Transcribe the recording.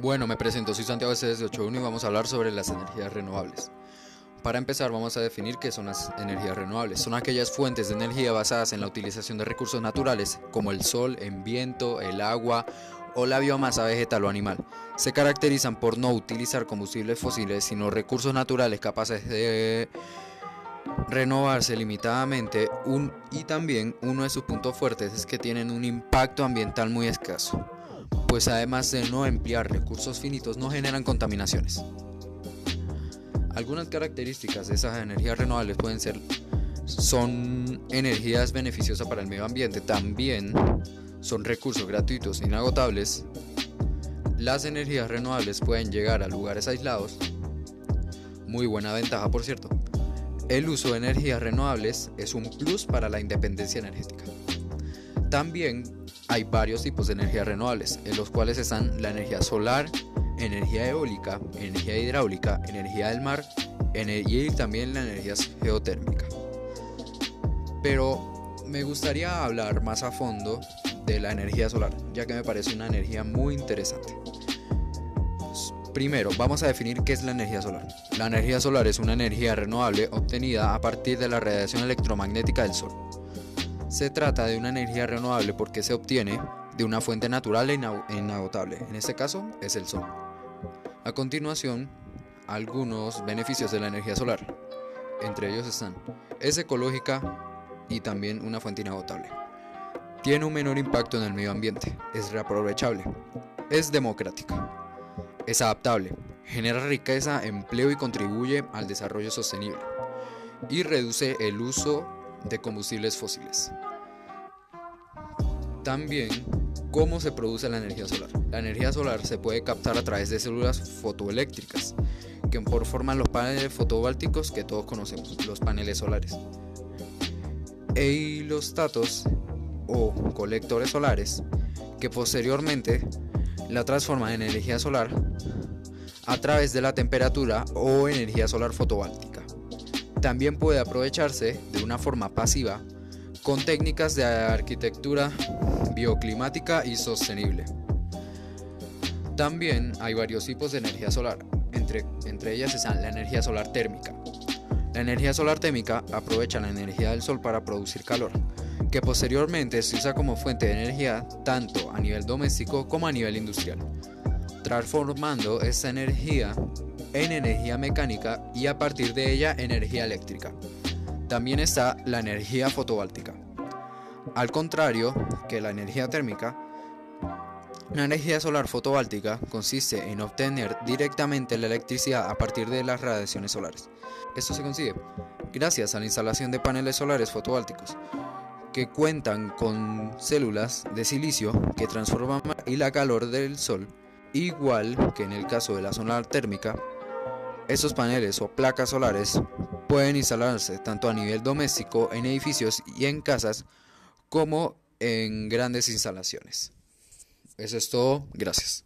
Bueno, me presento, soy Santiago CS81 y vamos a hablar sobre las energías renovables. Para empezar vamos a definir qué son las energías renovables. Son aquellas fuentes de energía basadas en la utilización de recursos naturales como el sol, el viento, el agua o la biomasa vegetal o animal. Se caracterizan por no utilizar combustibles fósiles, sino recursos naturales capaces de renovarse limitadamente y también uno de sus puntos fuertes es que tienen un impacto ambiental muy escaso pues además de no emplear recursos finitos no generan contaminaciones. Algunas características de esas energías renovables pueden ser son energías beneficiosas para el medio ambiente, también son recursos gratuitos e inagotables. Las energías renovables pueden llegar a lugares aislados, muy buena ventaja por cierto. El uso de energías renovables es un plus para la independencia energética. También hay varios tipos de energías renovables, en los cuales están la energía solar, energía eólica, energía hidráulica, energía del mar y también la energía geotérmica. Pero me gustaría hablar más a fondo de la energía solar, ya que me parece una energía muy interesante. Primero, vamos a definir qué es la energía solar. La energía solar es una energía renovable obtenida a partir de la radiación electromagnética del Sol. Se trata de una energía renovable porque se obtiene de una fuente natural e inagotable, en este caso es el sol. A continuación, algunos beneficios de la energía solar. Entre ellos están, es ecológica y también una fuente inagotable. Tiene un menor impacto en el medio ambiente, es reaprovechable, es democrática, es adaptable, genera riqueza, empleo y contribuye al desarrollo sostenible y reduce el uso de combustibles fósiles. También, ¿cómo se produce la energía solar? La energía solar se puede captar a través de células fotoeléctricas, que por forman los paneles fotovoltaicos que todos conocemos, los paneles solares. E los tatos o colectores solares, que posteriormente la transforman en energía solar a través de la temperatura o energía solar fotovoltaica. También puede aprovecharse de una forma pasiva con técnicas de arquitectura bioclimática y sostenible. También hay varios tipos de energía solar, entre, entre ellas están la energía solar térmica. La energía solar térmica aprovecha la energía del sol para producir calor, que posteriormente se usa como fuente de energía tanto a nivel doméstico como a nivel industrial, transformando esta energía en energía mecánica y a partir de ella energía eléctrica. También está la energía fotovoltaica. Al contrario que la energía térmica, la energía solar fotovoltaica consiste en obtener directamente la electricidad a partir de las radiaciones solares. Esto se consigue gracias a la instalación de paneles solares fotovoltaicos que cuentan con células de silicio que transforman y la calor del sol, igual que en el caso de la zona térmica, esos paneles o placas solares pueden instalarse tanto a nivel doméstico en edificios y en casas como en grandes instalaciones. Eso es todo, gracias.